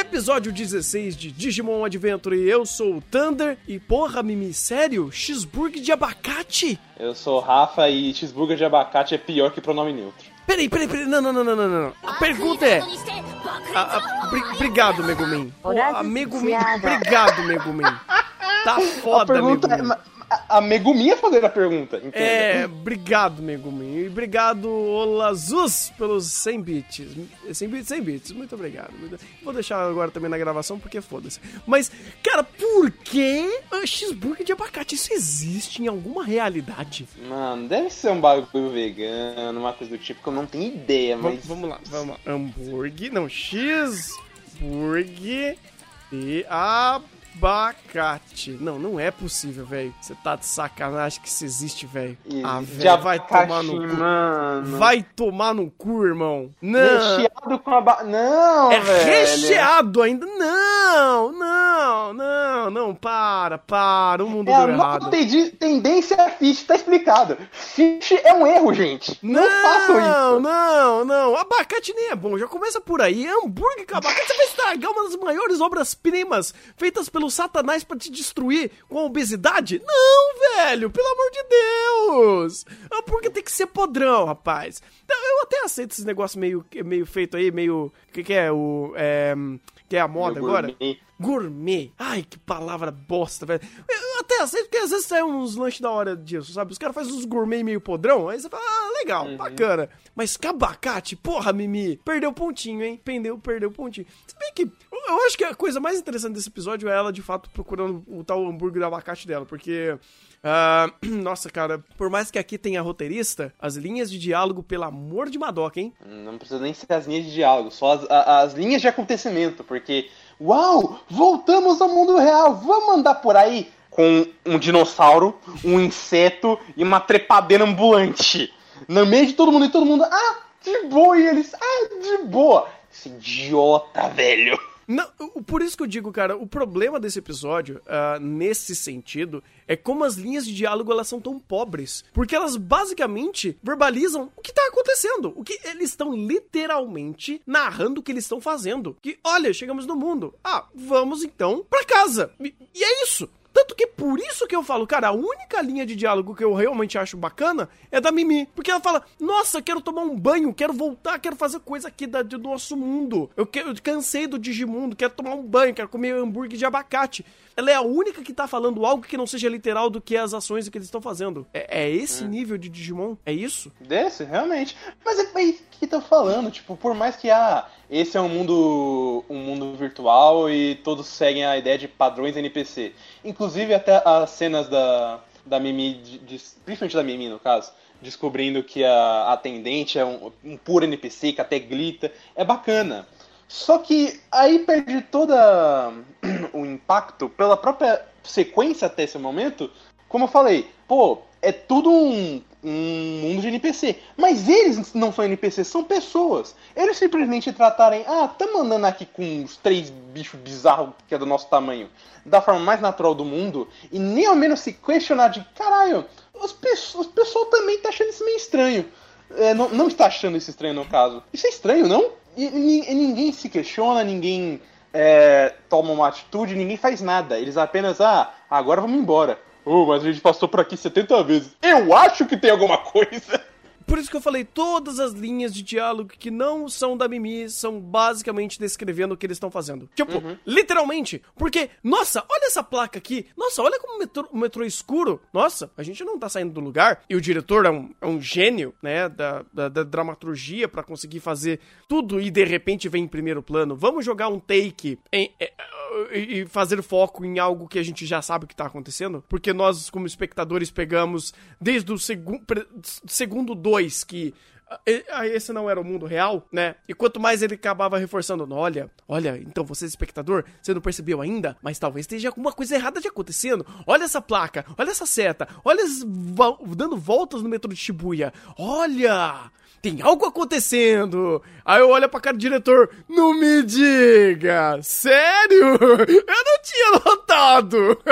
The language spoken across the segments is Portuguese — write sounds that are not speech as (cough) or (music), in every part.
Episódio 16 de Digimon Adventure, eu sou o Thunder e porra, Mimi, sério? Cheeseburger de abacate? Eu sou o Rafa e cheeseburger de abacate é pior que pronome neutro. Peraí, peraí, peraí, não, não, não, não, não, não. A pergunta é... A- a- bri- obrigado, Megumin. Pô, a Megumin, obrigado, Megumin. Tá A foda, pergunta é, A, a Meguminha fazendo a pergunta, entende? É, obrigado, Megumin. E obrigado, Olazus, pelos 100 bits. 100 bits, 100 bits. Muito obrigado. Vou deixar agora também na gravação, porque foda-se. Mas, cara, por que cheeseburger de abacate? Isso existe em alguma realidade? Mano, deve ser um bagulho vegano, uma coisa do tipo que eu não tenho ideia, mas. vamos lá, vamos lá. Hambúrguer, não, cheeseburger de abacate. Não, não é possível, velho. Você tá de sacanagem que isso existe, velho. Ah, velho, vai tomar no cu. Mano. Vai tomar no cu, irmão. Não. Recheado com aba... Não, É velho. recheado ainda? Não, não, não, não, para, para, o mundo É a deu errado. tendi- tendência a fish, tá explicado. Fish é um erro, gente. Não, façam Não, isso. não, não, abacate nem é bom, já começa por aí. Hambúrguer com abacate, você vai estragar uma das maiores obras-primas feitas pelo satanás pra te destruir com a obesidade? Não, velho, pelo amor de Deus. Hambúrguer tem que ser podrão, rapaz. Então, Eu até aceito esse negócio meio, meio feito aí, meio... O que, que é? O... É, que é a moda agora? gourmet. Gourmet. Ai, que palavra bosta, velho. Eu até aceito, porque às vezes sai uns lanches da hora disso, sabe? Os caras fazem uns gourmet meio podrão, aí você fala, ah, legal, Uhum. bacana. Mas com abacate, porra, Mimi, perdeu pontinho, hein? Perdeu, perdeu pontinho. Se bem que, eu- acho que a coisa mais interessante desse episódio é ela, de fato, procurando o tal hambúrguer de abacate dela, porque... ah, (clears throat) nossa, cara, por mais que aqui tenha roteirista, as linhas de diálogo, pelo amor de Madoka, hein? Não precisa nem ser as linhas de diálogo, só as, a- as linhas de acontecimento, porque, uau, voltamos ao mundo real, vamos andar por aí com um dinossauro, um inseto e uma trepadeira ambulante. No meio de todo mundo, e todo mundo, ah, de boa, e eles, ah, de boa. Esse idiota, velho. Não, por isso que eu digo, cara, o problema desse episódio, ah, nesse sentido, é como as linhas de diálogo elas são tão pobres. Porque elas basicamente verbalizam o que tá acontecendo. O que eles estão literalmente narrando o que eles estão fazendo. Que, olha, chegamos no mundo. Ah, vamos então pra casa. E, e é isso. Tanto que por isso que eu falo, cara, a única linha de diálogo que eu realmente acho bacana é da Mimi. Porque ela fala, nossa, quero tomar um banho, quero voltar, quero fazer coisa aqui da- do nosso mundo. Eu, que- eu cansei do Digimundo, quero tomar um banho, quero comer hambúrguer de abacate. Ela é a única que tá falando algo que não seja literal do que as ações que eles estão fazendo. É, é esse nível de Digimon? É isso? Desse, realmente. Mas é mas que tá falando, tipo, por mais que ah, esse é um mundo um mundo virtual e todos seguem a ideia de padrões NPC. Inclusive até as cenas da, da Mimi, de- de- principalmente da Mimi no caso, descobrindo que a atendente é um, um puro NPC, que até grita, é bacana. Só que aí perde toda (clears throat) o impacto pela própria sequência até esse momento. Como eu falei, pô, é tudo um, um mundo de NPC. Mas eles não são NPC, são pessoas. Eles simplesmente tratarem, ah, tamo andando aqui com uns três bichos bizarros que é do nosso tamanho, da forma mais natural do mundo, e nem ao menos se questionar de, caralho, os, pe os pessoal também tá achando isso meio estranho. É, não, não está achando isso estranho no caso. Isso é estranho, não? E, e- e ninguém se questiona, ninguém é, toma uma atitude, ninguém faz nada. Eles apenas, ah, agora vamos embora. Oh, mas a gente passou por aqui 70 vezes. Eu acho que tem alguma coisa. Por isso que eu falei, todas as linhas de diálogo que não são da Mimi são basicamente descrevendo o que eles estão fazendo. Tipo, literalmente. Porque, nossa, olha essa placa aqui. Nossa, olha como o metrô, o metrô é escuro. Nossa, a gente não tá saindo do lugar. E o diretor é um, é um gênio, né, da, da, da dramaturgia pra conseguir fazer tudo e de repente vem em primeiro plano. Vamos jogar um take em, é, e fazer foco em algo que a gente já sabe que tá acontecendo, porque nós, como espectadores, pegamos desde o segu pre- segundo 2 que e- aí esse não era o mundo real, né? E quanto mais ele acabava reforçando, olha, olha, então você espectador, você não percebeu ainda, mas talvez esteja alguma coisa errada de acontecendo. Olha essa placa, olha essa seta, olha dando voltas no metrô de Shibuya. Olha, tem algo acontecendo. Aí eu olho pra cara do diretor, não me diga, sério? Eu não tinha notado. (laughs)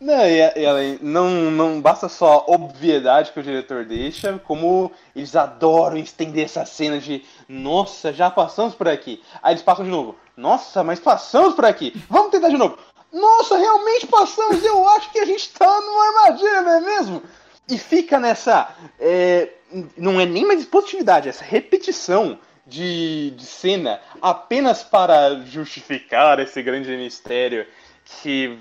Não, e, e não, não basta só a obviedade que o diretor deixa, como eles adoram estender essa cena de nossa, já passamos por aqui. Aí eles passam de novo. Nossa, mas passamos por aqui. Vamos tentar de novo. Nossa, realmente passamos. Eu acho que a gente tá numa armadilha, não é mesmo? E fica nessa. é, não é nem mais positividade, essa repetição de, de cena apenas para justificar esse grande mistério que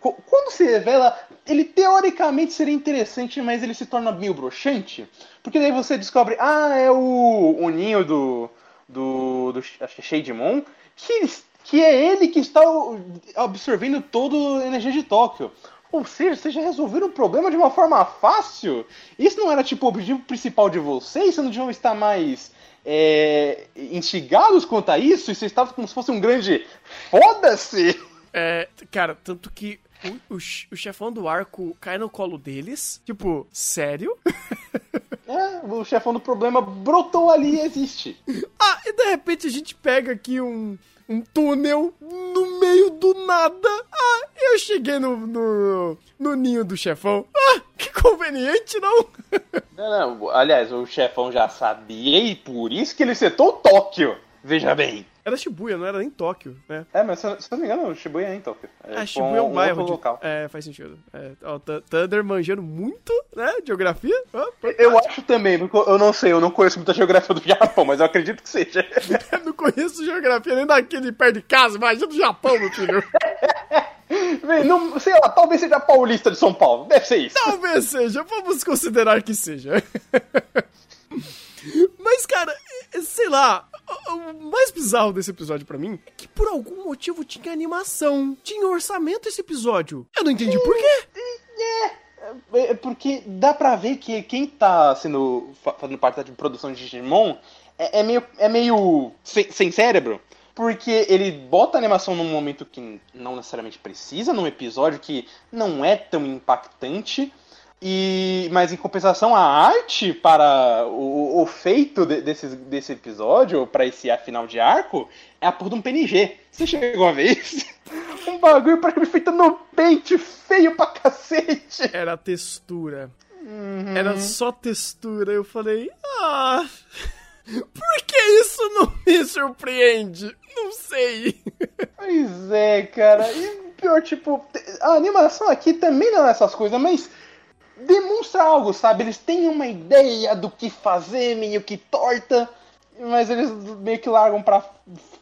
qu- quando se revela, ele teoricamente seria interessante, mas ele se torna meio broxante, porque daí você descobre, ah, é o, o ninho do, do, do acho que é que, que é ele que está absorvendo toda a energia de Tóquio. Ou seja, vocês já resolveram o problema de uma forma fácil? Isso não era tipo o objetivo principal de vocês? Vocês não deviam estar mais é, instigados quanto a isso? E vocês estavam como se fosse um grande foda-se? É, cara, tanto que o, o, o chefão do arco cai no colo deles. Tipo, sério? (laughs) É, o chefão do problema brotou ali e existe. Ah, e de repente a gente pega aqui um, um túnel do nada. Ah, eu cheguei no, no, no ninho do chefão. Ah, que conveniente, não? (laughs) Não, não, aliás, o chefão já sabia e por isso que ele setou Tóquio. Veja bem. Era Shibuya, não era nem Tóquio, né? É, mas se eu não me engano, Shibuya é em Tóquio. Ah, tipo Shibuya é um bairro. de- local. É, faz sentido. É, ó, Th- Thunder manjando muito, né? Geografia. Ó, Eu acho também, porque eu não sei, eu não conheço muita geografia do Japão, mas eu acredito que seja. (laughs) Eu não conheço geografia nem daquele perto de casa, imagina do Japão, meu filho. (laughs) Vem, não, sei lá, talvez seja paulista de São Paulo. Deve ser isso. Talvez seja, vamos considerar que seja. (laughs) Mas, cara, é- sei lá, o- mais bizarro desse episódio pra mim é que por algum motivo tinha animação, tinha orçamento esse episódio. Eu não entendi por quê. É, porque dá pra ver que quem tá sendo fa- fazendo parte da produção de Digimon é, é meio, é meio sem, sem cérebro. Porque ele bota a animação num momento que não necessariamente precisa, num episódio que não é tão impactante. E, mas em compensação, a arte para o, o feito de- desse, desse episódio, para esse final de arco, é a porra de um PNG. Você chegou a ver isso? (laughs) Um bagulho pra mim feito no pente, feio pra cacete. Era textura. Era só textura. Eu falei, ah. Por que isso não me surpreende? Não sei. Pois é, cara. E pior, tipo, a animação aqui também não é essas coisas, mas demonstra algo, sabe? Eles têm uma ideia do que fazer, meio que torta, mas eles meio que largam pra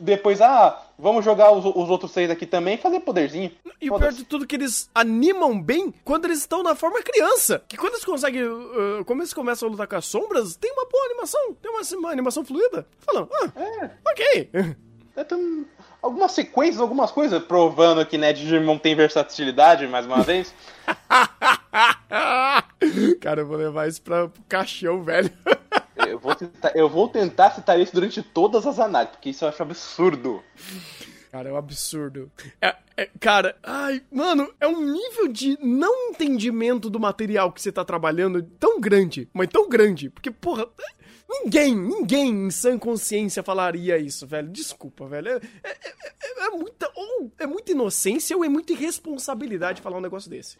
depois, ah, vamos jogar os, os outros seis aqui também e fazer poderzinho. E o pior de tudo é que eles animam bem quando eles estão na forma criança. Que quando eles conseguem. uh, como eles começam a lutar com as sombras, tem uma boa animação. Tem uma, uma animação fluida. Falando, ah, É, ok. é tão- algumas sequências, algumas coisas, provando que, né, Digimon tem versatilidade, mais uma vez. (laughs) Cara, eu vou levar isso pra, pro caixão, velho. (laughs) Eu vou, tentar, eu vou tentar citar isso durante todas as análises, porque isso eu acho absurdo. Cara, é um absurdo. É, é- cara, ai, mano, é um nível de não entendimento do material que você tá trabalhando tão grande, mas tão grande, porque, porra, ninguém, ninguém em sã consciência falaria isso, velho. Desculpa, velho. É, é- é- é muita, ou é muita inocência ou é muita irresponsabilidade falar um negócio desse.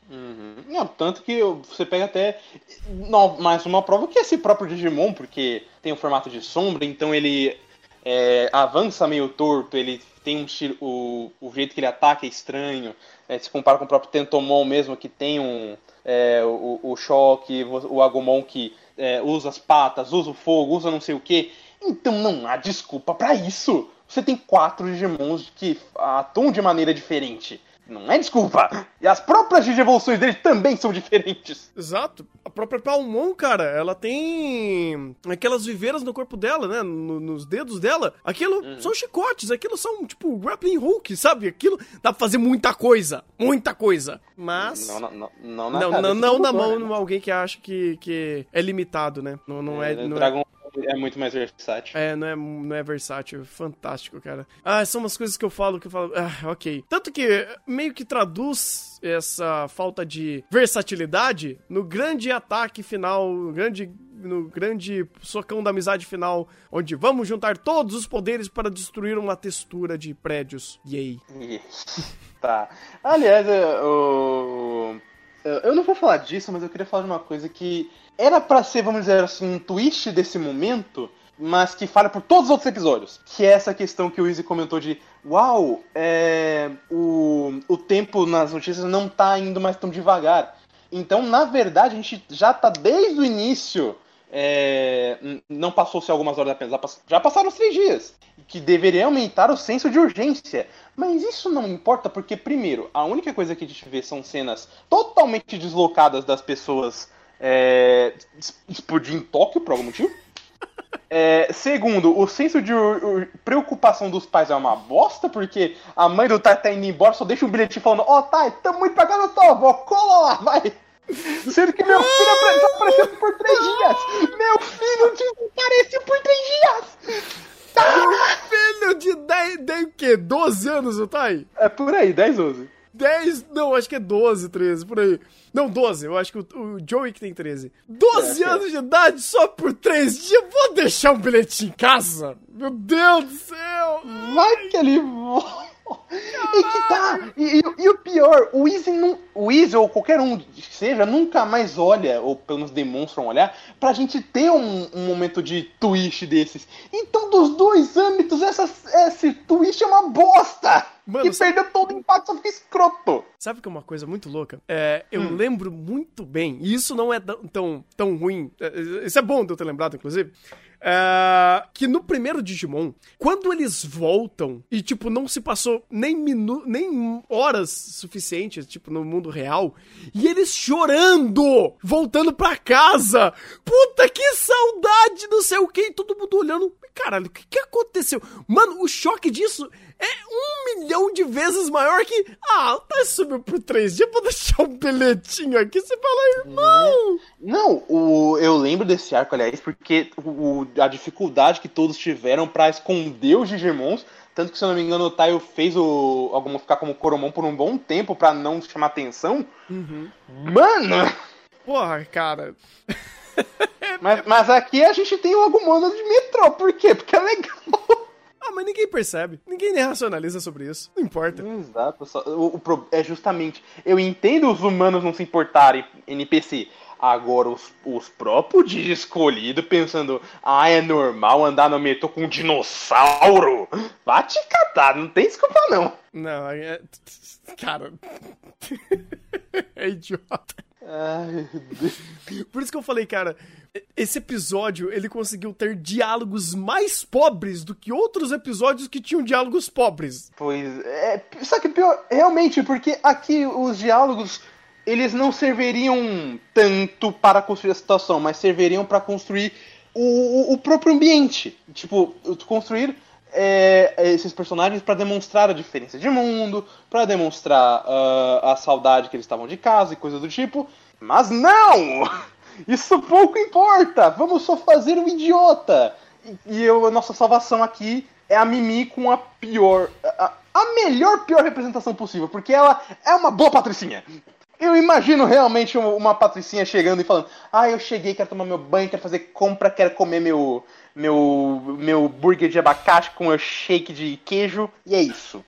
Não, tanto que você pega até não, mais uma prova que é esse próprio Digimon, porque tem o formato de sombra, então ele é, avança meio torto, ele tem um estilo, o, o jeito que ele ataca é estranho, é, se compara com o próprio Tentomon mesmo, que tem um é, o, o choque, o Agumon que é, usa as patas, usa o fogo, usa não sei o que. Então não há desculpa pra isso. Você tem quatro Digimons que atuam de maneira diferente. Não é desculpa. E as próprias digievoluções dele também são diferentes. Exato. A própria Palmon, cara, ela tem aquelas viveiras no corpo dela, né? No- nos dedos dela. Aquilo Uhum. são chicotes, aquilo são, tipo, grappling hook, sabe? Aquilo dá pra fazer muita coisa. Muita coisa. Mas. Não, não, não, não na Não, não, não na mão né? de alguém que acha que, que é limitado, né? Não, não é. o Não é Dragon é muito mais versátil. é, não é, não é versátil. Fantástico, cara. Ah, são umas coisas que eu falo que eu falo. Ah, ok. Tanto que meio que traduz essa falta de versatilidade no grande ataque final, no grande. No grande socão da amizade final, onde vamos juntar todos os poderes para destruir uma textura de prédios. Yay. Tá. Aliás, é, o- eu eu não vou falar disso, mas eu queria falar de uma coisa que era pra ser, vamos dizer assim, um twist desse momento, mas que falha por todos os outros episódios. Que é essa questão que o Izzy comentou de Uau, é, o, o tempo nas notícias não tá indo mais tão devagar. Então, na verdade, a gente já tá desde o início. é, não passou-se algumas horas apenas, já passaram os três dias. Que deveria aumentar o senso de urgência. Mas isso não importa, porque, primeiro, a única coisa que a gente vê são cenas totalmente deslocadas das pessoas é, explodir em Tóquio, por algum motivo. (laughs) É, segundo, o senso de preocupação dos pais é uma bosta, porque a mãe do Tai tá indo embora, só deixa um bilhetinho falando: Ó, Tai, tamo indo pra casa da tua avó, cola lá, vai! (laughs) Sendo que meu filho apare- desapareceu por três dias! Meu filho desapareceu por três dias! Filho de 10, 10 o quê? 12 anos, tá aí? É por aí, 10, 11. 10, não, acho que é 12, 13, por aí. Não, 12, eu acho que o, o Joey que tem 13. 12 É, é. anos de idade só por 3 dias, vou deixar um bilhetinho em casa? Meu Deus do céu! Vai que ele voa. E que tá! E, e- e o pior, o Easy, não, o Easy ou qualquer um que seja, nunca mais olha, ou pelo menos demonstra um olhar, pra gente ter um, um momento de twist desses. Então, dos dois âmbitos, essa, esse twist é uma bosta! Mano, que sabe- perdeu todo o impacto, só fica escroto. Sabe que é uma coisa muito louca? É, eu Hum. lembro muito bem, e isso não é tão, tão, ruim, é, isso é bom de eu ter lembrado, inclusive, é, que no primeiro Digimon, quando eles voltam, e tipo, não se passou nem, minu nem horas suficientes, tipo, no mundo real, e eles chorando, voltando pra casa, puta que saudade, não sei o que, e todo mundo olhando, caralho, o que, que aconteceu? Mano, o choque disso é um milhão de vezes maior que. Ah, tá subiu por três dias, vou deixar um bilhetinho aqui. Você fala, irmão! Não, o, eu lembro desse arco, aliás, porque o, a dificuldade que todos tiveram pra esconder os Digimons. Tanto que, se eu não me engano, o Taio fez o Agumon ficar como Coromon por um bom tempo pra não chamar atenção. Mano! Porra, cara. Mas, mas aqui a gente tem o Agumon de metrô. Por quê? Porque é legal. Ah, mas ninguém percebe. Ninguém nem racionaliza sobre isso. Não importa. Exato. só- o, o é justamente. Eu entendo os humanos não se importarem, NPC. Agora, os, os próprios de escolhido pensando, ah, é normal andar no metrô com um dinossauro? Vai te catar, não tem desculpa não. Não, é. (laughs) Cara. (laughs) é idiota. Por isso que eu falei, cara, esse episódio ele conseguiu ter diálogos mais pobres do que outros episódios que tinham diálogos pobres. Pois é. Só que pior, realmente, porque aqui os diálogos. Eles não serviriam tanto para construir a situação, mas serviriam para construir o- o próprio ambiente. Tipo, construir é, esses personagens para demonstrar a diferença de mundo, para demonstrar ah, a saudade que eles estavam de casa e coisa do tipo. Mas não! (laughs) Isso pouco importa! Vamos só fazer um idiota! E, e eu, a nossa salvação aqui é a Mimi com a pior. A, a melhor pior representação possível, porque ela é uma boa patricinha. Eu imagino realmente uma, patricinha chegando e falando: Ah, eu cheguei, quero tomar meu banho, quero fazer compra, quero comer meu, meu, meu burger de abacate com meu shake de queijo, e é isso.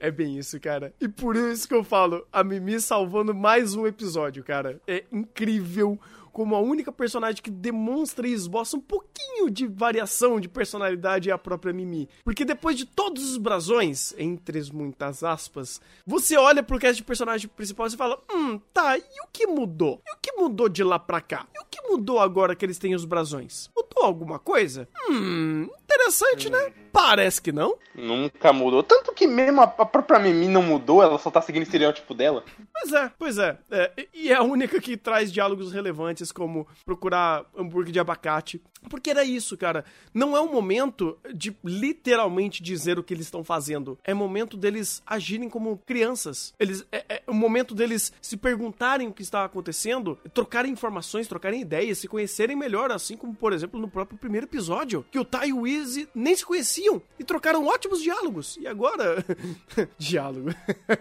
É bem isso, cara. E por isso que eu falo, a Mimi salvando mais um episódio, cara. É incrível como a única personagem que demonstra e esboça um pouquinho de variação de personalidade é a própria Mimi. Porque depois de todos os brasões, entre as muitas aspas, você olha pro cast de personagem principal e fala: Hum, tá, e o que mudou? E o que mudou de lá pra cá? E o que mudou agora que eles têm os brasões? Mudou alguma coisa? Hum, Interessante, né? Parece que não. Nunca mudou. Tanto que mesmo a, própria Mimi não mudou, ela só tá seguindo o estereótipo dela. Pois é, pois é. é. E é a única que traz diálogos relevantes, como procurar hambúrguer de abacate. Porque era isso, cara. Não é um momento de literalmente dizer o que eles estão fazendo. É momento deles agirem como crianças. Eles, é, é o momento deles se perguntarem o que está acontecendo, trocarem informações, trocarem ideias, se conhecerem melhor, assim como, por exemplo, no próprio primeiro episódio, que o Tai e Easy nem se conheciam e trocaram ótimos diálogos. E agora. (laughs) Diálogo.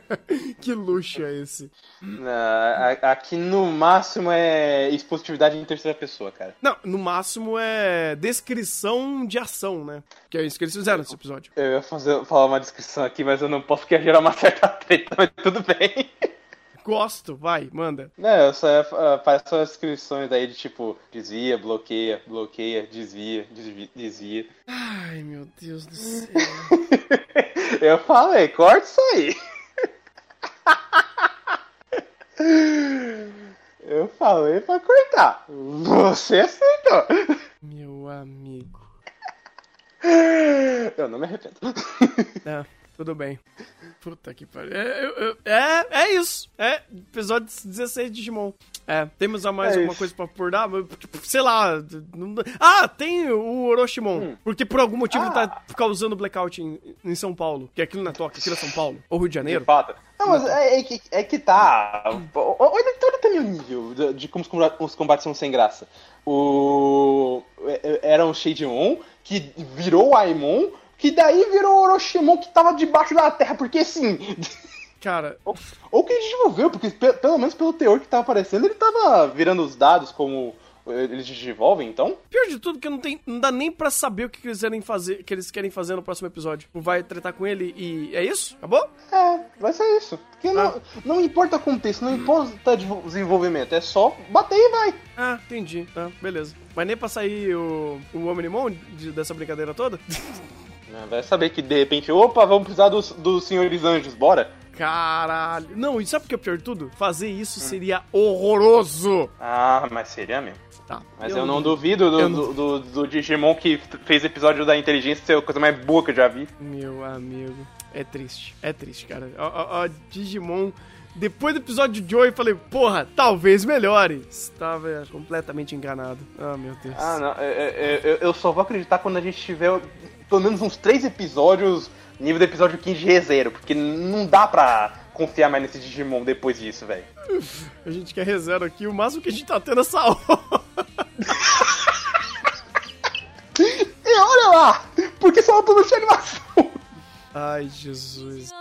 (laughs) que luxo é esse? Aqui no máximo é expositividade em terceira pessoa, cara. Não, no máximo é descrição de ação, né? Que é isso que eles fizeram nesse episódio. Eu ia fazer, falar uma descrição aqui, mas eu não posso porque ia gerar uma certa treta, (laughs) mas tudo bem. Gosto, vai, manda. Não, eu só ia, ah, as descrições aí de tipo, desvia, bloqueia, bloqueia, desvia, desvia, desvia. Ai, meu Deus do céu. (laughs) Eu falei, corta isso aí. (laughs) Eu falei pra cortar. Você aceitou. Meu amigo. Eu não me arrependo. É, (laughs) tudo bem. Puta que pariu. É, eu- eu- é, é isso. É, episódio 16 de Digimon. É, temos a mais É alguma isso. coisa pra abordar? Tipo, Sei lá. não- Ah, tem o Orochimon. Porque por algum motivo ele tá causando blackout em, em São Paulo. Que aquilo não é Tóquio, aquilo é São Paulo. Ou Rio de De Janeiro. fato. Não, mas é, é que, é que tá. Olha, olha também o nível de, de como os comba- os combates são sem graça. O. é- Era um Shadeon que virou o Aimon, que daí virou o Orochimon que tava debaixo da terra, porque assim. Cara, Ou, ou que desenvolveu, porque pe- pelo menos pelo teor que tava aparecendo, ele tava virando os dados como eles desenvolvem, então. pior de tudo que não, tem, não dá nem pra saber o que eles querem fazer, que eles querem fazer no próximo episódio. Tipo, Vai tretar com ele e é isso? Acabou? É, vai ser isso. Porque não, Ah. não importa o contexto, não importa o desenvolvimento, é só bater e vai. Ah, entendi. Tá, beleza. Mas nem pra sair o, o Omnimon de- dessa brincadeira toda? (laughs) Vai saber que de repente, opa, vamos precisar dos, dos senhores anjos, bora? Caralho. Não, e sabe o que é pior de tudo? Fazer isso seria horroroso. Ah, mas seria mesmo. Tá. Mas eu, não duvido do, eu não- do, do- do Digimon que fez episódio da inteligência ser a coisa mais boa que eu já vi. Meu amigo. É triste. É triste, cara. Ó, ó, ó, Digimon. Depois do episódio de Joy, eu falei, porra, talvez melhore. Estava completamente enganado. Ah, meu Deus. Ah, não, é- é- é- eu, eu só vou acreditar quando a gente tiver pelo menos uns três episódios nível do episódio 15 de ReZero, porque não dá pra confiar mais nesse Digimon depois disso, velho. (laughs) A gente quer rezero aqui, o máximo que a gente tá tendo é essa hora. (laughs) E olha lá! Porque só uma produção de animação! Ai, Jesus.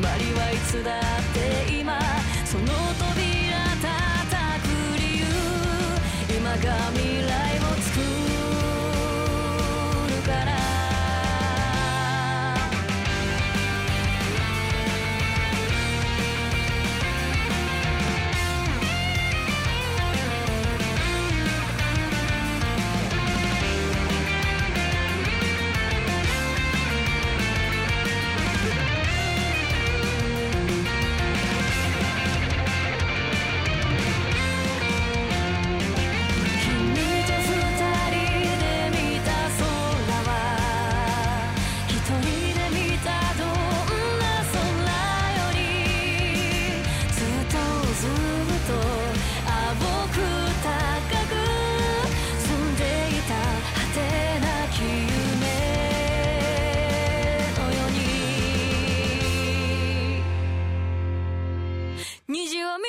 まりはいつだって今その虹を見